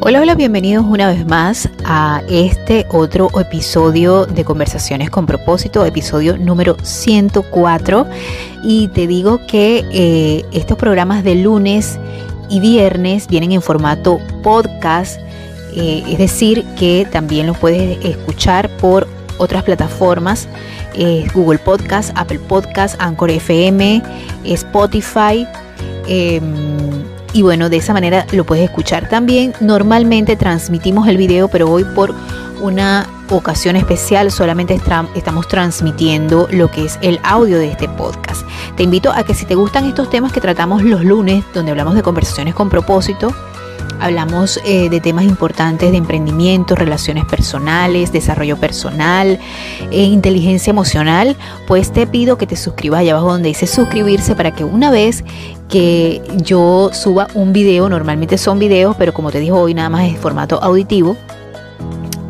Hola, hola, bienvenidos una vez más a este otro episodio de Conversaciones con propósito, episodio número 104. Y te digo que eh, estos programas de lunes y viernes vienen en formato podcast, eh, es decir, que también los puedes escuchar por otras plataformas, eh, Google Podcast, Apple Podcast, Anchor FM, Spotify. Em, y bueno, de esa manera lo puedes escuchar. También normalmente transmitimos el video, pero hoy por una ocasión especial solamente estamos transmitiendo lo que es el audio de este podcast. Te invito a que si te gustan estos temas que tratamos los lunes, donde hablamos de conversaciones con propósito, Hablamos eh, de temas importantes de emprendimiento, relaciones personales, desarrollo personal, e inteligencia emocional. Pues te pido que te suscribas allá abajo donde dice suscribirse para que una vez que yo suba un video, normalmente son videos, pero como te digo hoy nada más es formato auditivo,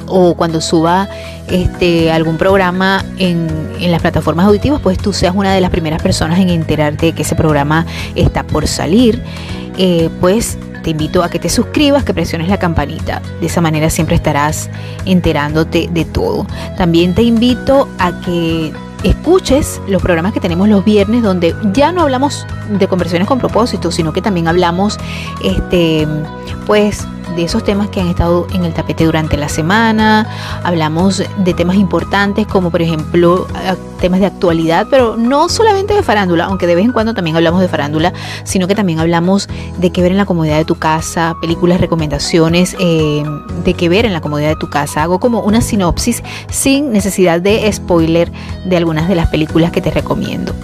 o cuando suba este, algún programa en, en, las plataformas auditivas, pues tú seas una de las primeras personas en enterarte de que ese programa está por salir. Eh, pues te invito a que te suscribas, que presiones la campanita. De esa manera siempre estarás enterándote de todo. También te invito a que escuches los programas que tenemos los viernes donde ya no hablamos de conversiones con propósito, sino que también hablamos este pues de esos temas que han estado en el tapete durante la semana, hablamos de temas importantes como por ejemplo temas de actualidad, pero no solamente de farándula, aunque de vez en cuando también hablamos de farándula, sino que también hablamos de qué ver en la comodidad de tu casa, películas, recomendaciones eh, de qué ver en la comodidad de tu casa. Hago como una sinopsis sin necesidad de spoiler de algunas de las películas que te recomiendo.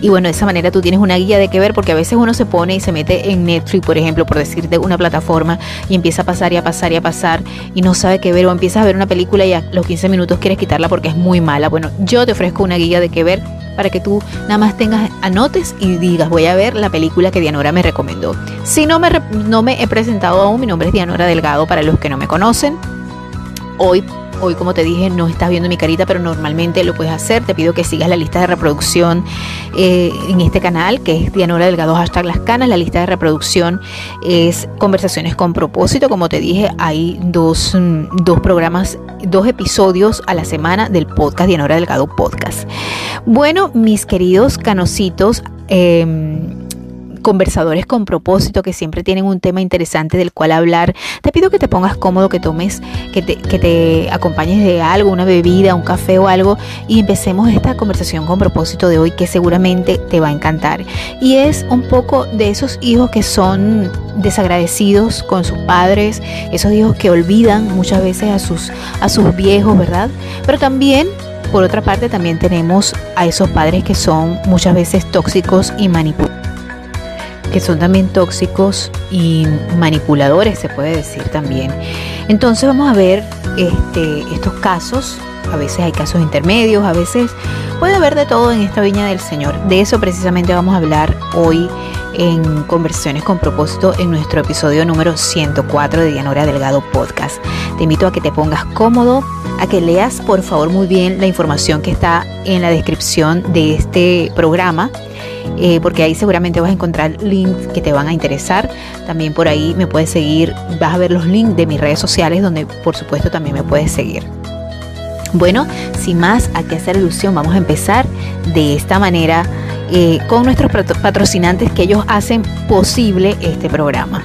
Y bueno, de esa manera tú tienes una guía de qué ver, porque a veces uno se pone y se mete en Netflix, por ejemplo, por decirte una plataforma, y empieza a pasar y a pasar y a pasar, y no sabe qué ver, o empiezas a ver una película y a los 15 minutos quieres quitarla porque es muy mala. Bueno, yo te ofrezco una guía de qué ver para que tú nada más tengas, anotes y digas, voy a ver la película que Dianora me recomendó. Si no me, no me he presentado aún, mi nombre es Dianora Delgado, para los que no me conocen. Hoy Hoy, como te dije, no estás viendo mi carita, pero normalmente lo puedes hacer. Te pido que sigas la lista de reproducción eh, en este canal, que es Dianora Delgado, hashtag las canas. La lista de reproducción es Conversaciones con propósito. Como te dije, hay dos, mm, dos programas, dos episodios a la semana del podcast Dianora Delgado Podcast. Bueno, mis queridos canositos, eh, conversadores con propósito que siempre tienen un tema interesante del cual hablar. Te pido que te pongas cómodo, que tomes, que te, que te acompañes de algo, una bebida, un café o algo y empecemos esta conversación con propósito de hoy que seguramente te va a encantar. Y es un poco de esos hijos que son desagradecidos con sus padres, esos hijos que olvidan muchas veces a sus, a sus viejos, ¿verdad? Pero también por otra parte, también tenemos a esos padres que son muchas veces tóxicos y manipuladores que son también tóxicos y manipuladores, se puede decir también. Entonces vamos a ver este, estos casos. A veces hay casos intermedios, a veces puede haber de todo en esta viña del Señor. De eso precisamente vamos a hablar hoy en Conversiones con propósito en nuestro episodio número 104 de Dianora Delgado Podcast. Te invito a que te pongas cómodo, a que leas por favor muy bien la información que está en la descripción de este programa eh, porque ahí seguramente vas a encontrar links que te van a interesar. También por ahí me puedes seguir, vas a ver los links de mis redes sociales donde por supuesto también me puedes seguir. Bueno, sin más a qué hacer ilusión, vamos a empezar de esta manera eh, con nuestros patrocinantes que ellos hacen posible este programa.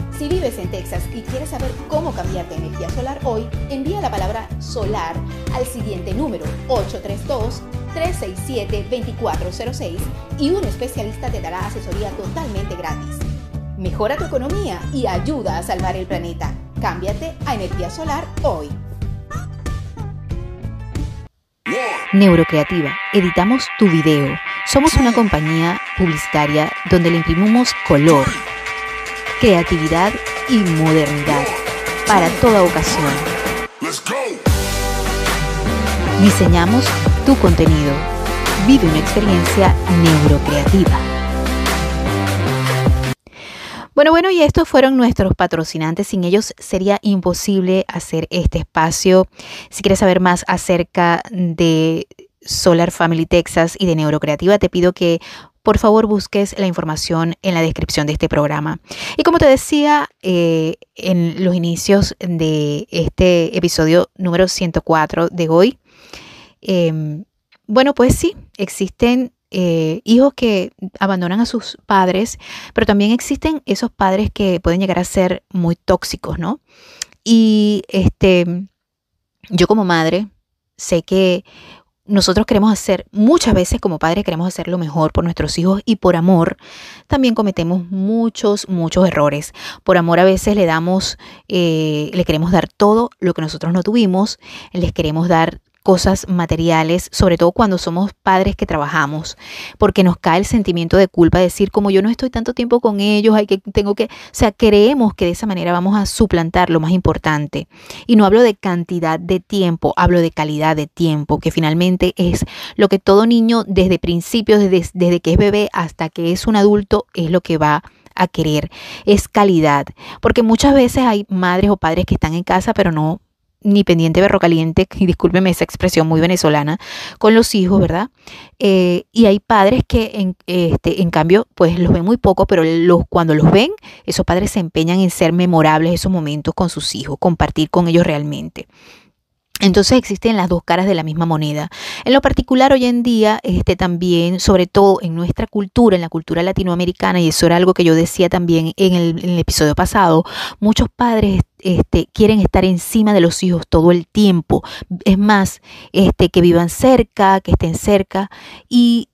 Si vives en Texas y quieres saber cómo cambiarte energía solar hoy, envía la palabra solar al siguiente número 832-367-2406 y un especialista te dará asesoría totalmente gratis. Mejora tu economía y ayuda a salvar el planeta. Cámbiate a energía solar hoy. Neurocreativa, editamos tu video. Somos una compañía publicitaria donde le imprimimos color creatividad y modernidad para toda ocasión. Diseñamos tu contenido. Vive una experiencia neurocreativa. Bueno, bueno, y estos fueron nuestros patrocinantes. Sin ellos sería imposible hacer este espacio. Si quieres saber más acerca de Solar Family Texas y de Neurocreativa, te pido que por favor busques la información en la descripción de este programa. Y como te decía eh, en los inicios de este episodio número 104 de hoy, em, bueno, pues sí, existen eh, hijos que abandonan a sus padres, pero también existen esos padres que pueden llegar a ser muy tóxicos, ¿no? Y este, yo como madre sé que nosotros queremos hacer, muchas veces como padres queremos hacer lo mejor por nuestros hijos y por amor también cometemos muchos, muchos errores. Por amor a veces le damos, eh, le queremos dar todo lo que nosotros no tuvimos, les queremos dar cosas materiales, sobre todo cuando somos padres que trabajamos, porque nos cae el sentimiento de culpa, de decir como yo no estoy tanto tiempo con ellos, hay que tengo que, o sea, creemos que de esa manera vamos a suplantar lo más importante. Y no hablo de cantidad de tiempo, hablo de calidad de tiempo, que finalmente es lo que todo niño desde principios, desde, desde que es bebé hasta que es un adulto, es lo que va a querer, es calidad, porque muchas veces hay madres o padres que están en casa pero no ni pendiente berro caliente, y discúlpeme esa expresión muy venezolana, con los hijos, ¿verdad? Eh, y hay padres que en, este, en cambio pues los ven muy poco, pero los, cuando los ven, esos padres se empeñan en ser memorables esos momentos con sus hijos, compartir con ellos realmente. Entonces existen las dos caras de la misma moneda. En lo particular hoy en día, este, también, sobre todo en nuestra cultura, en la cultura latinoamericana, y eso era algo que yo decía también en el, episodio pasado, muchos padres este, quieren estar encima de los hijos todo el tiempo. Es más, este, que vivan cerca, que estén cerca, y,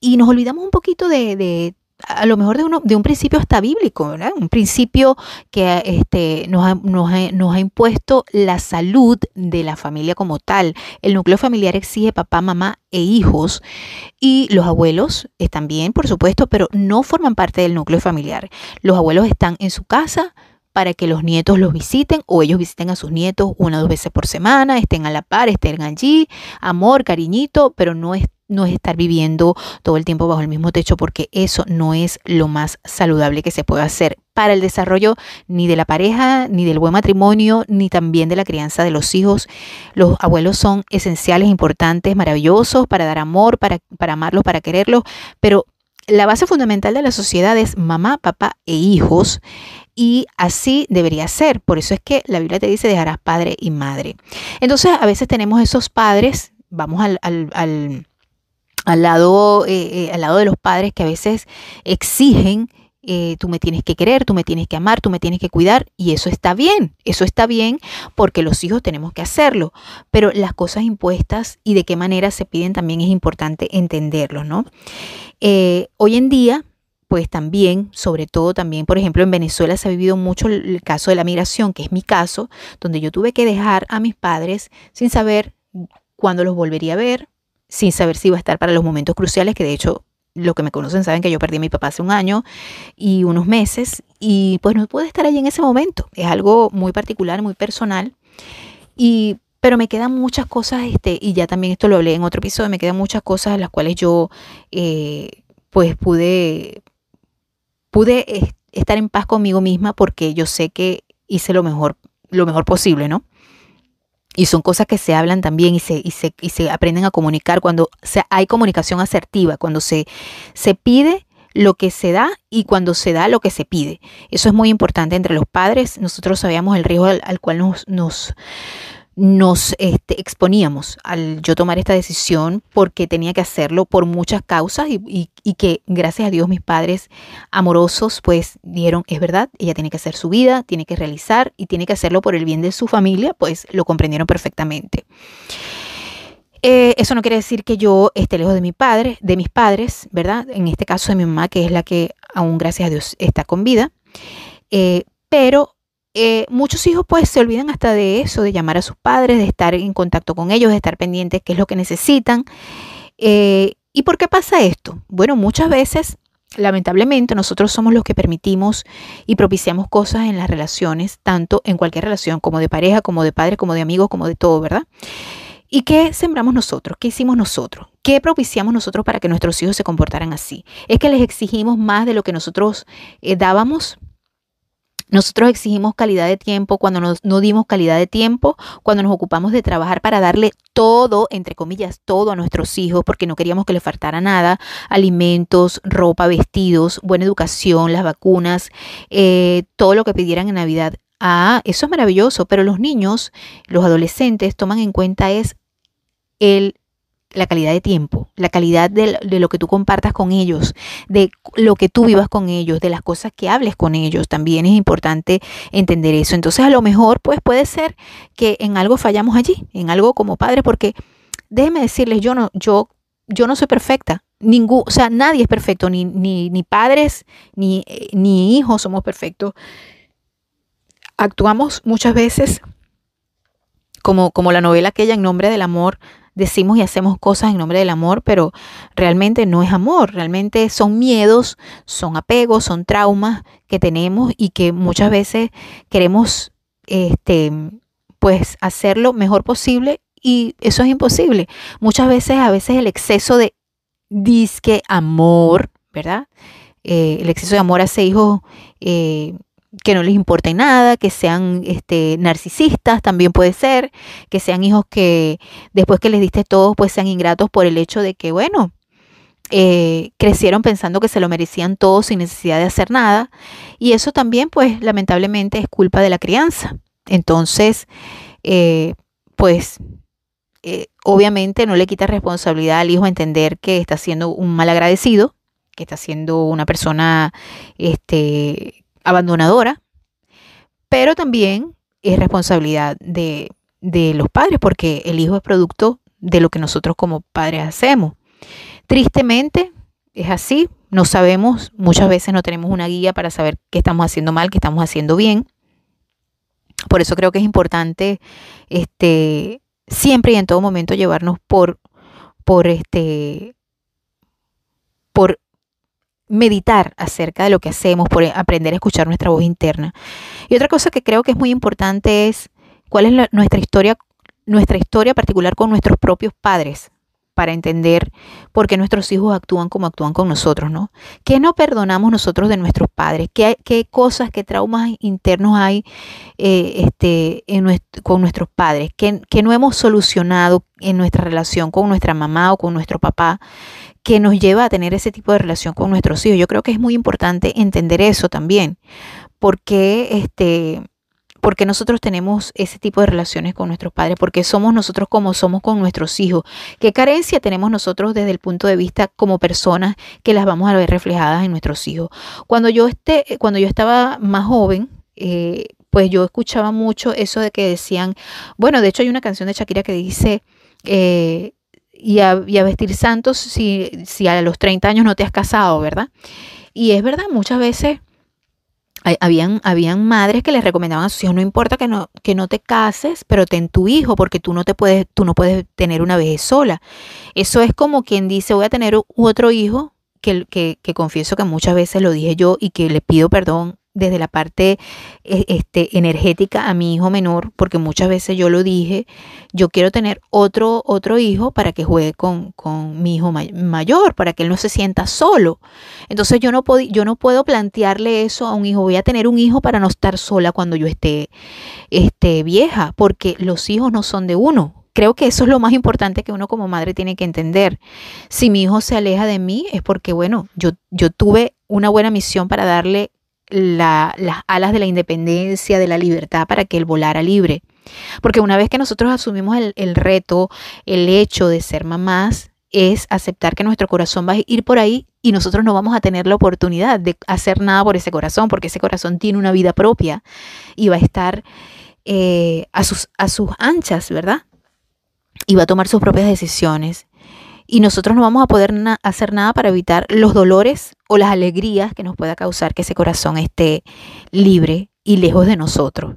y nos olvidamos un poquito de, de a lo mejor de, uno, de un principio hasta bíblico, ¿verdad? Un principio que este, nos, ha, nos, ha, nos ha impuesto la salud de la familia como tal. El núcleo familiar exige papá, mamá e hijos y los abuelos están bien, por supuesto, pero no forman parte del núcleo familiar. Los abuelos están en su casa, para que los nietos los visiten o ellos visiten a sus nietos una o dos veces por semana, estén a la par, estén allí, amor, cariñito, pero no es no es estar viviendo todo el tiempo bajo el mismo techo porque eso no es lo más saludable que se puede hacer para el desarrollo ni de la pareja, ni del buen matrimonio, ni también de la crianza de los hijos. Los abuelos son esenciales, importantes, maravillosos para dar amor, para, para amarlos, para quererlos, pero la base fundamental de la sociedad es mamá, papá e hijos. Y así debería ser. Por eso es que la Biblia te dice dejarás padre y madre. Entonces a veces tenemos esos padres, vamos al, al al lado, eh, eh, al lado de los padres que a veces exigen eh, tú me tienes que querer, tú me tienes que amar, tú me tienes que cuidar y eso está bien, eso está bien porque los hijos tenemos que hacerlo, pero las cosas impuestas y de qué manera se piden también es importante entenderlo, ¿no? hoy en día, pues también, sobre todo también, por ejemplo, en Venezuela se ha vivido mucho el caso de la migración, que es mi caso, donde yo tuve que dejar a mis padres sin saber cuándo los volvería a ver, sin saber si iba a estar para los momentos cruciales, que de hecho lo que me conocen saben que yo perdí a mi papá hace un año y unos meses y pues no pude estar allí en ese momento. Es algo muy particular, muy personal. Y pero me quedan muchas cosas, este, y ya también esto lo hablé en otro episodio, me quedan muchas cosas las cuales yo eh, pues pude, pude estar en paz conmigo misma porque yo sé que hice lo mejor, lo mejor posible, ¿no? Y son cosas que se hablan también y se, y se, y se aprenden a comunicar cuando hay comunicación asertiva, cuando se, se pide lo que se da y cuando se da lo que se pide. Eso es muy importante entre los padres. Nosotros sabíamos el riesgo al, cual nos, nos este, exponíamos al yo tomar esta decisión porque tenía que hacerlo por muchas causas y, que gracias a Dios mis padres amorosos pues dieron, es verdad, ella tiene que hacer su vida, tiene que realizar y tiene que hacerlo por el bien de su familia, pues lo comprendieron perfectamente. Eh, eso no quiere decir que yo esté lejos de mi padre, de mis padres, ¿verdad? En este caso de mi mamá, que es la que aún gracias a Dios está con vida. Eh, pero eh, muchos hijos pues se olvidan hasta de eso, de llamar a sus padres, de estar en contacto con ellos, de estar pendientes qué es lo que necesitan. Eh, ¿Y por qué pasa esto? Bueno, muchas veces lamentablemente nosotros somos los que permitimos y propiciamos cosas en las relaciones, tanto en cualquier relación, como de pareja, como de padre, como de amigos, como de todo, ¿verdad? ¿Y qué sembramos nosotros? ¿Qué hicimos nosotros? ¿Qué propiciamos nosotros para que nuestros hijos se comportaran así? ¿Es que les exigimos más de lo que nosotros eh, dábamos? Nosotros exigimos calidad de tiempo cuando nos, no dimos calidad de tiempo, cuando nos ocupamos de trabajar para darle todo, entre comillas, todo a nuestros hijos, porque no queríamos que les faltara nada, alimentos, ropa, vestidos, buena educación, las vacunas, eh, todo lo que pidieran en Navidad. Ah, eso es maravilloso, pero los niños, los adolescentes toman en cuenta es el la calidad de tiempo, la calidad de, lo que tú compartas con ellos, de lo que tú vivas con ellos, de las cosas que hables con ellos. También es importante entender eso. Entonces, a lo mejor, pues puede ser que en algo fallamos allí, en algo como padre, porque déjenme decirles, yo no, yo, yo no soy perfecta. Ningún, o sea, nadie es perfecto, ni, ni, ni padres, ni, ni hijos somos perfectos. Actuamos muchas veces como, como la novela aquella en nombre del amor decimos y hacemos cosas en nombre del amor, pero realmente no es amor, realmente son miedos, son apegos, son traumas que tenemos y que muchas veces queremos este pues hacer lo mejor posible y eso es imposible. Muchas veces, a veces el exceso de disque amor, ¿verdad? Eh, el exceso de amor hace hijos eh, que no les importe nada, que sean este, narcisistas, también puede ser, que sean hijos que después que les diste todo, pues sean ingratos por el hecho de que, bueno, eh, crecieron pensando que se lo merecían todo sin necesidad de hacer nada. Y eso también, pues, lamentablemente es culpa de la crianza. Entonces, eh, pues, eh, obviamente no le quita responsabilidad al hijo entender que está siendo un mal agradecido, que está siendo una persona este, abandonadora, pero también es responsabilidad de, los padres porque el hijo es producto de lo que nosotros como padres hacemos. Tristemente es así, no sabemos, muchas veces no tenemos una guía para saber qué estamos haciendo mal, qué estamos haciendo bien. Por eso creo que es importante este, siempre y en todo momento llevarnos por, por, este, por meditar acerca de lo que hacemos, por aprender a escuchar nuestra voz interna. Y otra cosa que creo que es muy importante es cuál es nuestra historia, nuestra historia particular con nuestros propios padres para entender por qué nuestros hijos actúan como actúan con nosotros, ¿no? ¿Qué no perdonamos nosotros de nuestros padres? ¿Qué, qué cosas, qué traumas internos hay eh, este, con nuestros padres? ¿Qué, ¿Qué no hemos solucionado en nuestra relación con nuestra mamá o con nuestro papá? Que nos lleva a tener ese tipo de relación con nuestros hijos. Yo creo que es muy importante entender eso también, porque este porque nosotros tenemos ese tipo de relaciones con nuestros padres, porque somos nosotros como somos con nuestros hijos, qué carencia tenemos nosotros desde el punto de vista como personas que las vamos a ver reflejadas en nuestros hijos. Cuando yo, esté, cuando yo estaba más joven, eh, pues yo escuchaba mucho eso de que decían, bueno, de hecho hay una canción de Shakira que dice, eh, y a, vestir santos si, si a los 30 años no te has casado, ¿verdad? Y es verdad, muchas veces habían, habían madres que les recomendaban a sus hijos, no importa que no, que no te cases, pero ten tu hijo, porque tú no te puedes, tú no puedes tener una vejez sola. Eso es como quien dice, voy a tener otro hijo, que, que, que confieso que muchas veces lo dije yo y que le pido perdón desde la parte e, este, energética a mi hijo menor, porque muchas veces yo lo dije, yo quiero tener otro, otro hijo para que juegue con, con mi hijo mayor, para que él no se sienta solo. Entonces yo no, yo no puedo plantearle eso a un hijo, voy a tener un hijo para no estar sola cuando yo esté, esté vieja, porque los hijos no son de uno, creo que eso es lo más importante que uno como madre tiene que entender. Si mi hijo se aleja de mí es porque, bueno, yo, yo tuve una buena misión para darle las alas de la independencia, de la libertad, para que él volara libre. Porque una vez que nosotros asumimos el, reto, el hecho de ser mamás, es aceptar que nuestro corazón va a ir por ahí y nosotros no vamos a tener la oportunidad de hacer nada por ese corazón, porque ese corazón tiene una vida propia y va a estar eh, a, sus, a sus anchas, ¿verdad? Y va a tomar sus propias decisiones y nosotros no vamos a poder hacer nada para evitar los dolores o las alegrías que nos pueda causar que ese corazón esté libre y lejos de nosotros.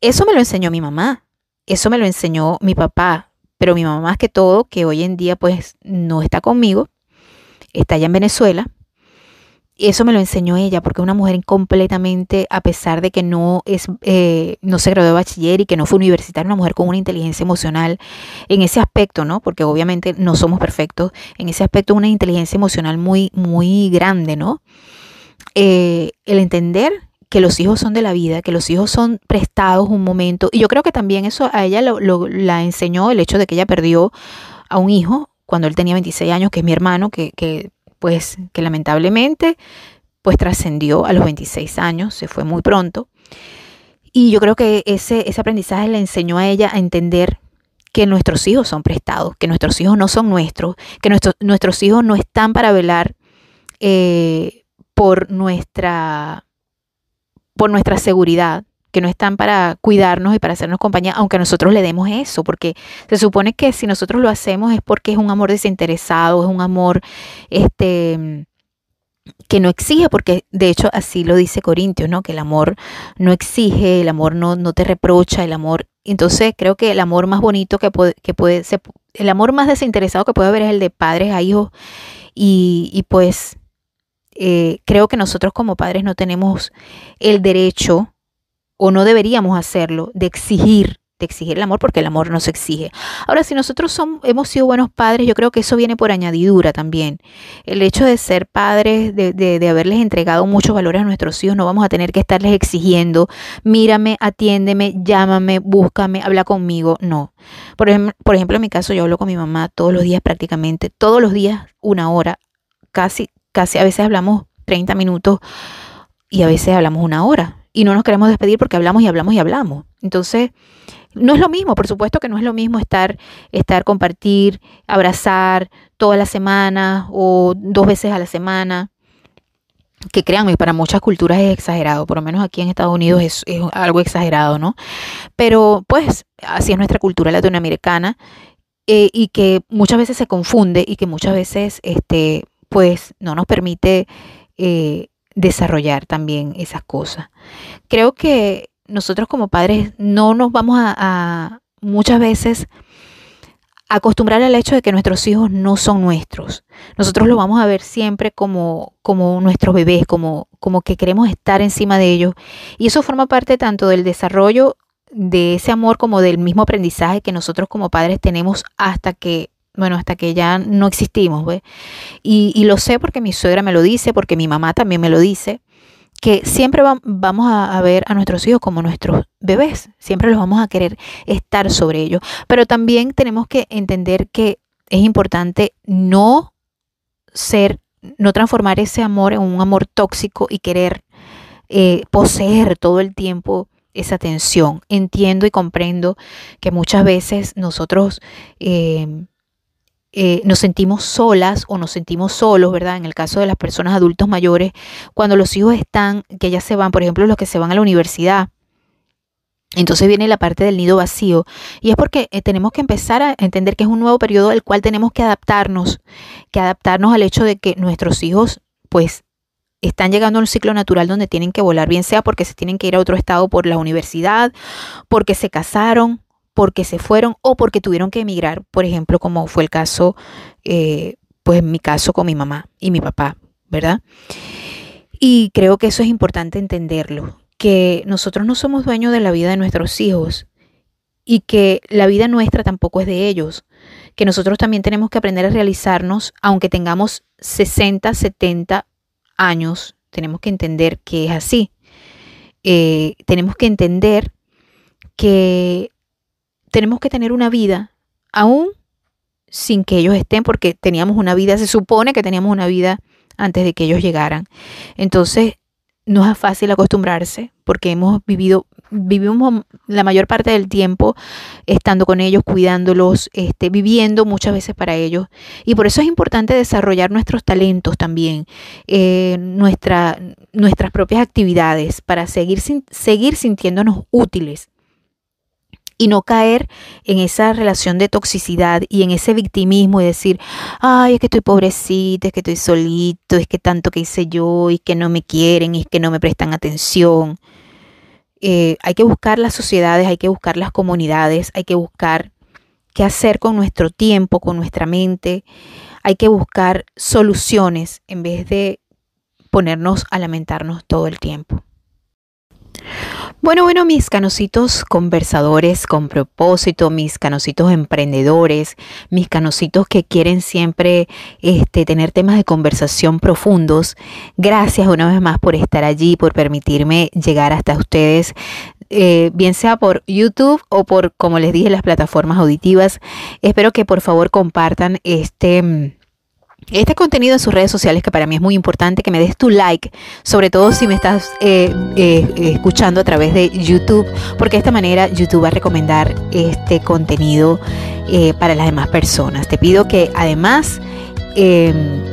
Eso me lo enseñó mi mamá, eso me lo enseñó mi papá, pero mi mamá más que todo, que hoy en día pues no está conmigo, está allá en Venezuela, eso me lo enseñó ella, porque una mujer completamente, a pesar de que no es, eh, no se graduó de bachiller y que no fue universitaria, una mujer con una inteligencia emocional en ese aspecto, ¿no? Porque obviamente no somos perfectos, en ese aspecto una inteligencia emocional muy, muy grande, ¿no? Eh, el entender que los hijos son de la vida, que los hijos son prestados un momento, y yo creo que también eso a ella lo, la enseñó el hecho de que ella perdió a un hijo cuando él tenía 26 años, que es mi hermano, que, que pues que lamentablemente pues trascendió a los 26 años, se fue muy pronto. Y yo creo que ese, ese aprendizaje le enseñó a ella a entender que nuestros hijos son prestados, que nuestros hijos no son nuestros, que nuestros hijos no están para velar eh, por, nuestra, por nuestra seguridad, que no están para cuidarnos y para hacernos compañía, aunque nosotros le demos eso, porque se supone que si nosotros lo hacemos es porque es un amor desinteresado, es un amor este que no exige, porque de hecho así lo dice Corintios, ¿no? Que el amor no exige, el amor no, no te reprocha, el amor. Entonces creo que el amor más bonito que puede, que puede ser, el amor más desinteresado que puede haber es el de padres a hijos. Y, y pues eh, creo que nosotros como padres no tenemos el derecho o no deberíamos hacerlo, de exigir, de exigir el amor, porque el amor no se exige. Ahora, si nosotros somos, hemos sido buenos padres, yo creo que eso viene por añadidura también. El hecho de ser padres, de, de, haberles entregado muchos valores a nuestros hijos, no vamos a tener que estarles exigiendo, mírame, atiéndeme, llámame, búscame, habla conmigo. No. Por ejemplo, por ejemplo, en mi caso, yo hablo con mi mamá todos los días prácticamente, todos los días una hora, casi, casi, a veces hablamos 30 minutos y a veces hablamos una hora y no nos queremos despedir porque hablamos y hablamos y hablamos. Entonces, no es lo mismo, por supuesto que no es lo mismo estar, estar, compartir, abrazar toda la semana o dos veces a la semana. Que créanme, para muchas culturas es exagerado, por lo menos aquí en Estados Unidos es, algo exagerado, ¿no? Pero pues así es nuestra cultura latinoamericana eh, y que muchas veces se confunde y que muchas veces este, pues no nos permite eh, desarrollar también esas cosas. Creo que nosotros como padres no nos vamos a, muchas veces acostumbrar al hecho de que nuestros hijos no son nuestros. Nosotros lo vamos a ver siempre como, como nuestros bebés, como, como que queremos estar encima de ellos. Y eso forma parte tanto del desarrollo de ese amor como del mismo aprendizaje que nosotros como padres tenemos hasta que bueno, hasta que ya no existimos, ¿ves? Y, lo sé porque mi suegra me lo dice, porque mi mamá también me lo dice, que siempre vamos a, ver a nuestros hijos como nuestros bebés, siempre los vamos a querer estar sobre ellos, pero también tenemos que entender que es importante no ser, no transformar ese amor en un amor tóxico y querer eh, poseer todo el tiempo esa atención. Entiendo y comprendo que muchas veces nosotros eh, eh, nos sentimos solas o nos sentimos solos, ¿verdad? En el caso de las personas adultos mayores, cuando los hijos están, que ya se van, por ejemplo, los que se van a la universidad. Entonces viene la parte del nido vacío y es porque eh, tenemos que empezar a entender que es un nuevo periodo al cual tenemos que adaptarnos, que adaptarnos al hecho de que nuestros hijos pues están llegando a un ciclo natural donde tienen que volar, bien sea porque se tienen que ir a otro estado por la universidad, porque se casaron, porque se fueron o porque tuvieron que emigrar, por ejemplo, como fue el caso, eh, pues en mi caso con mi mamá y mi papá, ¿verdad? Y creo que eso es importante entenderlo, que nosotros no somos dueños de la vida de nuestros hijos y que la vida nuestra tampoco es de ellos, que nosotros también tenemos que aprender a realizarnos, aunque tengamos 60, 70 años, tenemos que entender que es así. Eh, tenemos que entender que tenemos que tener una vida aún sin que ellos estén, porque teníamos una vida, se supone que teníamos una vida antes de que ellos llegaran. Entonces, no es fácil acostumbrarse porque hemos vivido, vivimos la mayor parte del tiempo estando con ellos, cuidándolos, este, viviendo muchas veces para ellos. Y por eso es importante desarrollar nuestros talentos también, eh, nuestra, nuestras propias actividades para seguir, seguir sintiéndonos útiles y no caer en esa relación de toxicidad y en ese victimismo y decir, ay, es que estoy pobrecita, es que estoy solito, es que tanto que hice yo y que no me quieren y que no me prestan atención. Eh, hay que buscar las sociedades, hay que buscar las comunidades, hay que buscar qué hacer con nuestro tiempo, con nuestra mente, hay que buscar soluciones en vez de ponernos a lamentarnos todo el tiempo. Bueno, bueno, mis canositos conversadores con propósito, mis canositos emprendedores, mis canositos que quieren siempre este, tener temas de conversación profundos. Gracias una vez más por estar allí, por permitirme llegar hasta ustedes, eh, bien sea por YouTube o por, como les dije, las plataformas auditivas. Espero que por favor compartan este este contenido en sus redes sociales, que para mí es muy importante, que me des tu like, sobre todo si me estás eh, eh, escuchando a través de YouTube, porque de esta manera YouTube va a recomendar este contenido eh, para las demás personas. Te pido que además,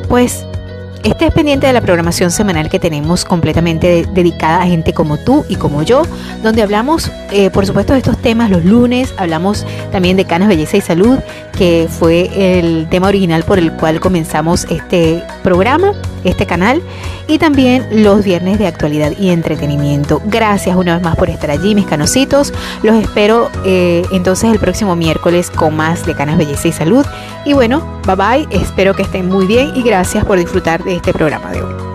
pues, estés pendiente de la programación semanal que tenemos completamente dedicada a gente como tú y como yo, donde hablamos, eh, por supuesto, de estos temas los lunes, hablamos también de canas, belleza y salud, que fue el tema original por el cual comenzamos este programa, este canal, y también los viernes de actualidad y entretenimiento. Gracias una vez más por estar allí, mis canositos. Los espero eh, entonces el próximo miércoles con más de canas, belleza y salud. Y bueno, bye bye, espero que estén muy bien y gracias por disfrutar este programa de hoy.